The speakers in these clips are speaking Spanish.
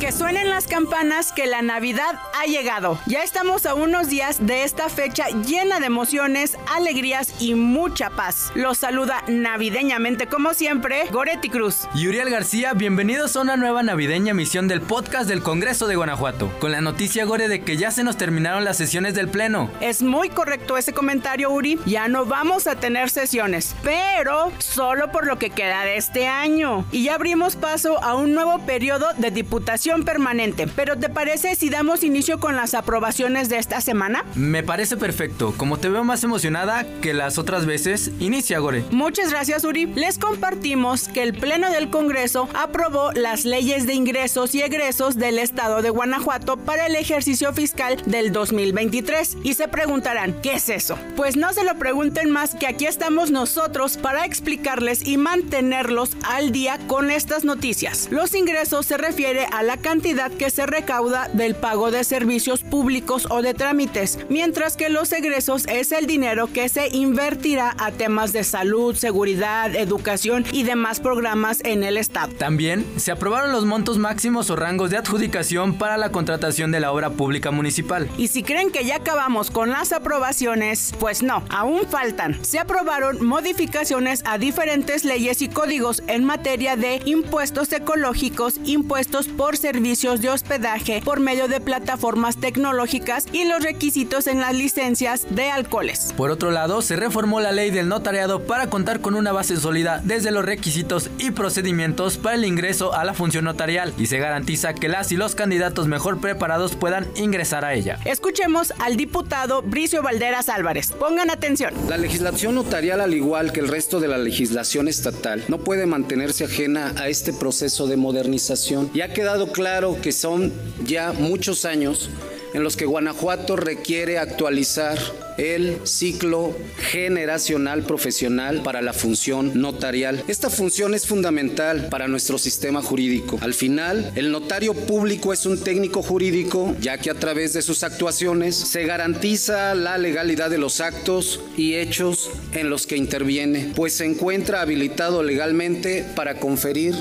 Que suenen las campanas que la Navidad ha llegado. Ya estamos a unos días de esta fecha llena de emociones, alegrías y mucha paz. Los saluda navideñamente como siempre Goretti Cruz. Y Uriel García, bienvenidos a una nueva navideña misión del podcast del Congreso de Guanajuato. Con la noticia Gore de que ya se nos terminaron las sesiones del Pleno. Es muy correcto ese comentario Uri. Ya no vamos a tener sesiones, pero solo por lo que queda de este año. Y ya abrimos paso a un nuevo periodo de diputación permanente. Pero ¿te parece si damos inicio con las aprobaciones de esta semana? Me parece perfecto. Como te veo más emocionada que las otras veces, inicia Gore. Muchas gracias Uri. Les compartimos que el Pleno del Congreso aprobó las leyes de ingresos y egresos del Estado de Guanajuato para el ejercicio fiscal del 2023. Y se preguntarán, ¿qué es eso? Pues no se lo pregunten más que aquí estamos nosotros para explicarles y mantenerlos al día con estas noticias. Los ingresos se refiere a la cantidad que se recauda del pago de servicios públicos o de trámites, mientras que los egresos es el dinero que se invertirá a temas de salud, seguridad, educación y demás programas en el Estado. También se aprobaron los montos máximos o rangos de adjudicación para la contratación de la obra pública municipal. Y si creen que ya acabamos con las aprobaciones, pues no, aún faltan. Se aprobaron modificaciones a diferentes leyes y códigos en materia de impuestos ecológicos, impuestos por servicios servicios de hospedaje por medio de plataformas tecnológicas y los requisitos en las licencias de alcoholes. Por otro lado, se reformó la ley del notariado para contar con una base sólida desde los requisitos y procedimientos para el ingreso a la función notarial y se garantiza que las y los candidatos mejor preparados puedan ingresar a ella. Escuchemos al diputado Bricio Valderas Álvarez. Pongan atención. La legislación notarial, al igual que el resto de la legislación estatal, no puede mantenerse ajena a este proceso de modernización y ha quedado claro que son ya muchos años en los que Guanajuato requiere actualizar el ciclo generacional profesional para la función notarial. Esta función es fundamental para nuestro sistema jurídico. Al final, el notario público es un técnico jurídico, ya que a través de sus actuaciones se garantiza la legalidad de los actos y hechos en los que interviene, pues se encuentra habilitado legalmente para conferir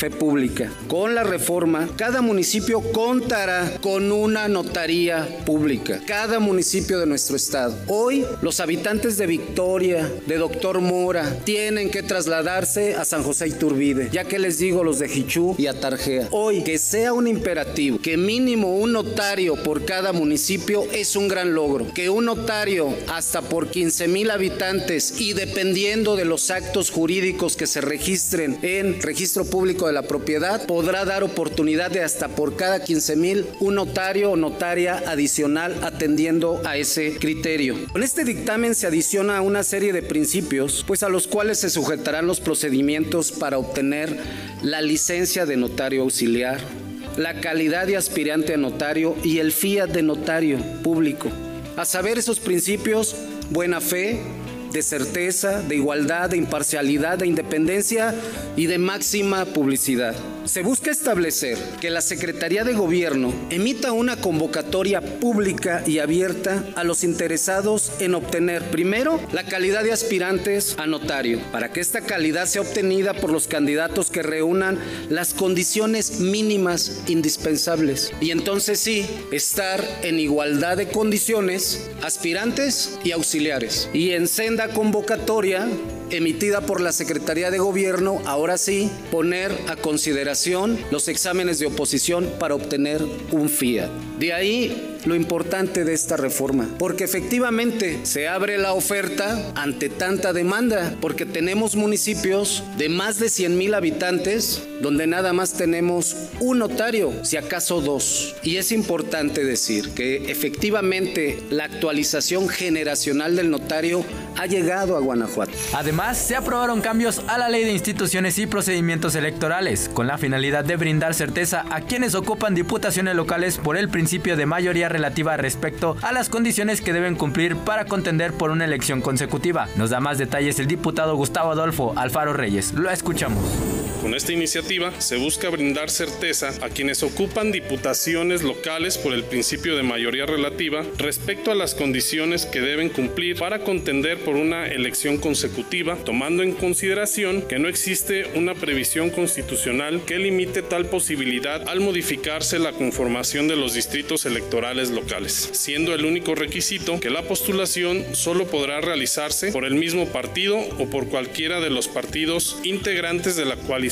fe pública. Con la reforma, cada municipio contará con una notaría pública. Cada municipio de nuestro estado. Hoy, los habitantes de Victoria, de Doctor Mora, tienen que trasladarse a San José Iturbide, ya que les digo los de Jichú y Atarjea. Hoy, que sea un imperativo, que mínimo un notario por cada municipio es un gran logro. Que un notario hasta por 15 mil habitantes y dependiendo de los actos jurídicos que se registren en registro público de la propiedad podrá dar oportunidad de hasta por cada 15 mil un notario o notaria adicional atendiendo a ese criterio. Con este dictamen se adiciona una serie de principios, pues a los cuales se sujetarán los procedimientos para obtener la licencia de notario auxiliar, la calidad de aspirante a notario y el fiat de notario público. A saber esos principios, buena fe, de certeza, de igualdad, de imparcialidad, de independencia y de máxima publicidad. Se busca establecer que la Secretaría de Gobierno emita una convocatoria pública y abierta a los interesados en obtener primero la calidad de aspirantes a notario, para que esta calidad sea obtenida por los candidatos que reúnan las condiciones mínimas indispensables. Y entonces sí, estar en igualdad de condiciones aspirantes y auxiliares. Y en senda convocatoria emitida por la Secretaría de Gobierno, ahora sí, poner a consideración los exámenes de oposición para obtener un FIA. De ahí lo importante de esta reforma, porque efectivamente se abre la oferta ante tanta demanda, porque tenemos municipios de más de 100 mil habitantes donde nada más tenemos un notario, si acaso dos. Y es importante decir que efectivamente la actualización generacional del notario ha llegado a Guanajuato. Además, se aprobaron cambios a la ley de instituciones y procedimientos electorales, con la finalidad de brindar certeza a quienes ocupan diputaciones locales por el principio de mayoría relativa respecto a las condiciones que deben cumplir para contender por una elección consecutiva. Nos da más detalles el diputado Gustavo Adolfo Alfaro Reyes. Lo escuchamos. Con esta iniciativa se busca brindar certeza a quienes ocupan diputaciones locales por el principio de mayoría relativa respecto a las condiciones que deben cumplir para contender por una elección consecutiva, tomando en consideración que no existe una previsión constitucional que limite tal posibilidad al modificarse la conformación de los distritos electorales locales, siendo el único requisito que la postulación solo podrá realizarse por el mismo partido o por cualquiera de los partidos integrantes de la coalición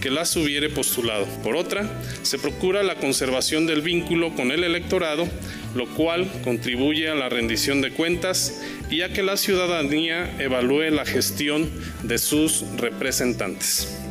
que las hubiere postulado. Por otra, se procura la conservación del vínculo con el electorado, lo cual contribuye a la rendición de cuentas y a que la ciudadanía evalúe la gestión de sus representantes.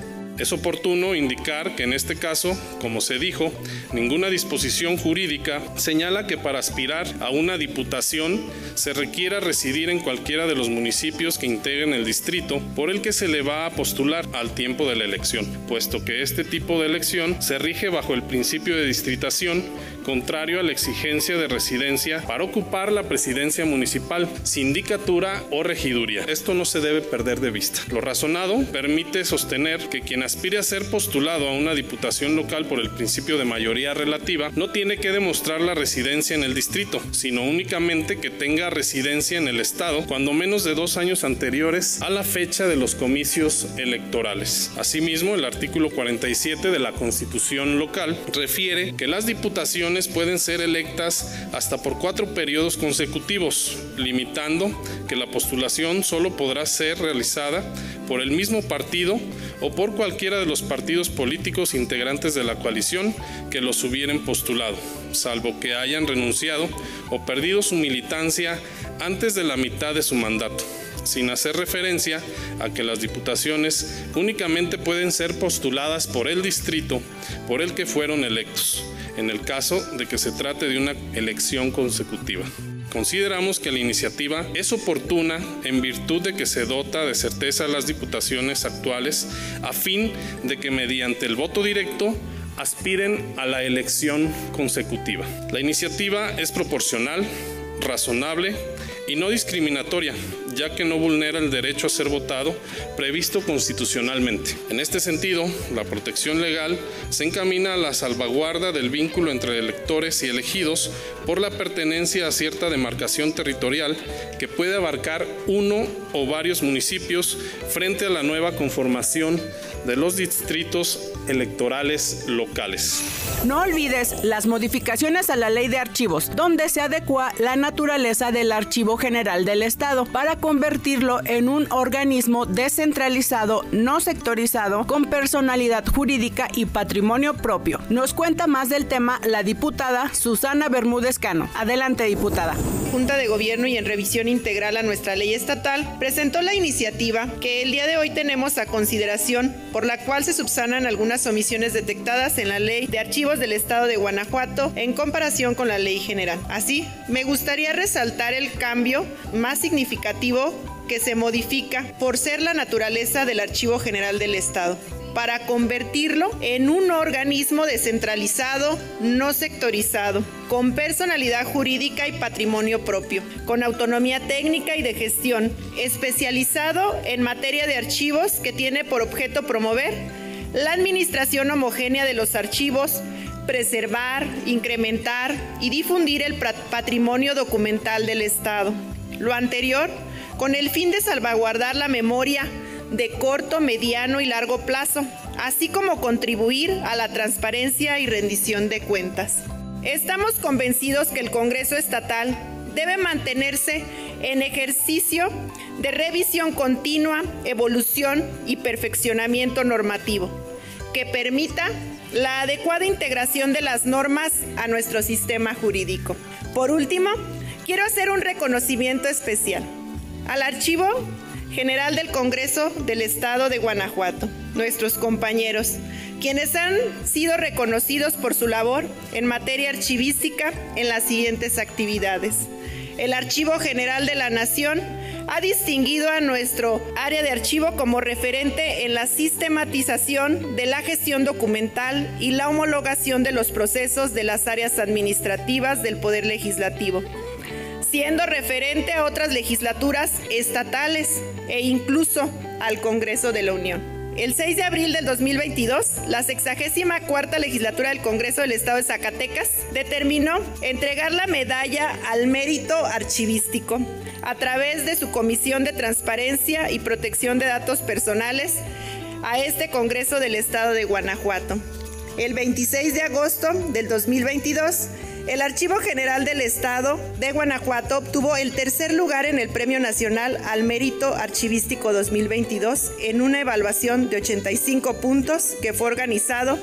Es oportuno indicar que en este caso, como se dijo, ninguna disposición jurídica señala que para aspirar a una diputación se requiera residir en cualquiera de los municipios que integren el distrito por el que se le va a postular al tiempo de la elección, puesto que este tipo de elección se rige bajo el principio de distritación contrario a la exigencia de residencia para ocupar la presidencia municipal, sindicatura o regiduría. Esto no se debe perder de vista. Lo razonado permite sostener que quien aspire a ser postulado a una diputación local por el principio de mayoría relativa no tiene que demostrar la residencia en el distrito, sino únicamente que tenga residencia en el estado cuando menos de dos años anteriores a la fecha de los comicios electorales. Asimismo, el artículo 47 de la Constitución local refiere que las diputaciones pueden ser electas hasta por cuatro periodos consecutivos, limitando que la postulación solo podrá ser realizada por el mismo partido o por cualquiera de los partidos políticos integrantes de la coalición que los hubieran postulado, salvo que hayan renunciado o perdido su militancia antes de la mitad de su mandato sin hacer referencia a que las diputaciones únicamente pueden ser postuladas por el distrito por el que fueron electos en el caso de que se trate de una elección consecutiva. Consideramos que la iniciativa es oportuna en virtud de que se dota de certeza a las diputaciones actuales a fin de que mediante el voto directo aspiren a la elección consecutiva. La iniciativa es proporcional, razonable y no discriminatoria, ya que no vulnera el derecho a ser votado previsto constitucionalmente. En este sentido, la protección legal se encamina a la salvaguarda del vínculo entre electores y elegidos por la pertenencia a cierta demarcación territorial que puede abarcar uno o varios municipios frente a la nueva conformación de los distritos electorales locales. No olvides las modificaciones a la ley de archivos, donde se adecua la naturaleza del Archivo General del Estado para convertirlo en un organismo descentralizado, no sectorizado, con personalidad jurídica y patrimonio propio. Nos cuenta más del tema la diputada Susana Bermúdez Cano. Adelante, diputada. Junta de Gobierno y en revisión integral a nuestra ley estatal, presentó la iniciativa que el día de hoy tenemos a consideración, por la cual se subsanan algunas omisiones detectadas en la ley de archivos del Estado de Guanajuato en comparación con la ley general. Así, me gustaría resaltar el cambio más significativo que se modifica por ser la naturaleza del Archivo General del Estado para convertirlo en un organismo descentralizado, no sectorizado, con personalidad jurídica y patrimonio propio, con autonomía técnica y de gestión, especializado en materia de archivos que tiene por objeto promover la administración homogénea de los archivos, preservar, incrementar y difundir el patrimonio documental del Estado. Lo anterior con el fin de salvaguardar la memoria de corto, mediano y largo plazo, así como contribuir a la transparencia y rendición de cuentas. Estamos convencidos que el Congreso Estatal debe mantenerse en ejercicio de revisión continua, evolución y perfeccionamiento normativo, que permita la adecuada integración de las normas a nuestro sistema jurídico. Por último, quiero hacer un reconocimiento especial al Archivo General del Congreso del Estado de Guanajuato, nuestros compañeros, quienes han sido reconocidos por su labor en materia archivística en las siguientes actividades. El Archivo General de la Nación ha distinguido a nuestro área de archivo como referente en la sistematización de la gestión documental y la homologación de los procesos de las áreas administrativas del Poder Legislativo siendo referente a otras legislaturas estatales e incluso al Congreso de la Unión. El 6 de abril del 2022, la 64 legislatura del Congreso del Estado de Zacatecas determinó entregar la medalla al mérito archivístico a través de su Comisión de Transparencia y Protección de Datos Personales a este Congreso del Estado de Guanajuato. El 26 de agosto del 2022, el Archivo General del Estado de Guanajuato obtuvo el tercer lugar en el Premio Nacional al Mérito Archivístico 2022 en una evaluación de 85 puntos que fue organizado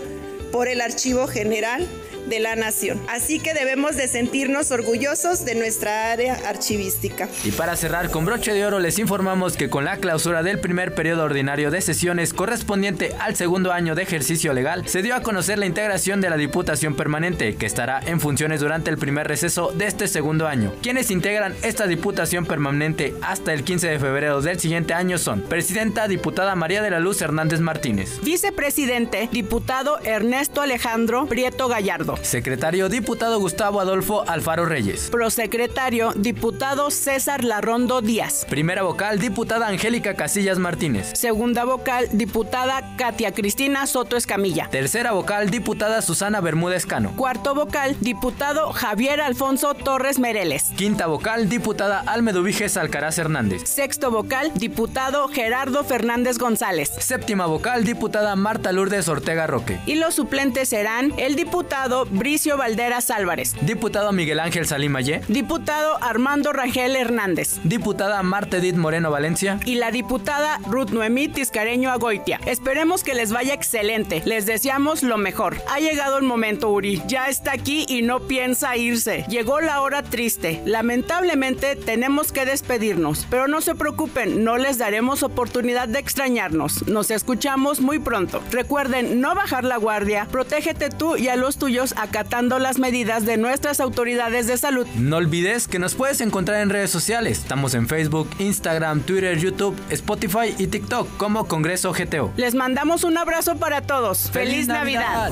por el Archivo General de la nación. Así que debemos de sentirnos orgullosos de nuestra área archivística. Y para cerrar con broche de oro les informamos que con la clausura del primer periodo ordinario de sesiones correspondiente al segundo año de ejercicio legal, se dio a conocer la integración de la Diputación Permanente, que estará en funciones durante el primer receso de este segundo año. Quienes integran esta Diputación Permanente hasta el 15 de febrero del siguiente año son Presidenta Diputada María de la Luz Hernández Martínez. Vicepresidente Diputado Ernesto Alejandro Prieto Gallardo. Secretario Diputado Gustavo Adolfo Alfaro Reyes. Prosecretario Diputado César Larrondo Díaz. Primera vocal Diputada Angélica Casillas Martínez. Segunda vocal Diputada Katia Cristina Soto Escamilla. Tercera vocal Diputada Susana Bermúdez Cano. Cuarto vocal Diputado Javier Alfonso Torres Mereles. Quinta vocal Diputada Almeduviges Alcaraz Hernández. Sexto vocal Diputado Gerardo Fernández González. Séptima vocal Diputada Marta Lourdes Ortega Roque. Y los suplentes serán el diputado Bricio Valderas Álvarez. Diputado Miguel Ángel Salimaye. Diputado Armando Rangel Hernández. Diputada Marta Edith Moreno Valencia. Y la diputada Ruth Noemí Tiscareño Agoitia. Esperemos que les vaya excelente. Les deseamos lo mejor. Ha llegado el momento, Uri. Ya está aquí y no piensa irse. Llegó la hora triste. Lamentablemente tenemos que despedirnos. Pero no se preocupen, no les daremos oportunidad de extrañarnos. Nos escuchamos muy pronto. Recuerden no bajar la guardia. Protégete tú y a los tuyos acatando las medidas de nuestras autoridades de salud. No olvides que nos puedes encontrar en redes sociales. Estamos en Facebook, Instagram, Twitter, YouTube, Spotify y TikTok como Congreso GTO. Les mandamos un abrazo para todos. ¡Feliz, Navidad.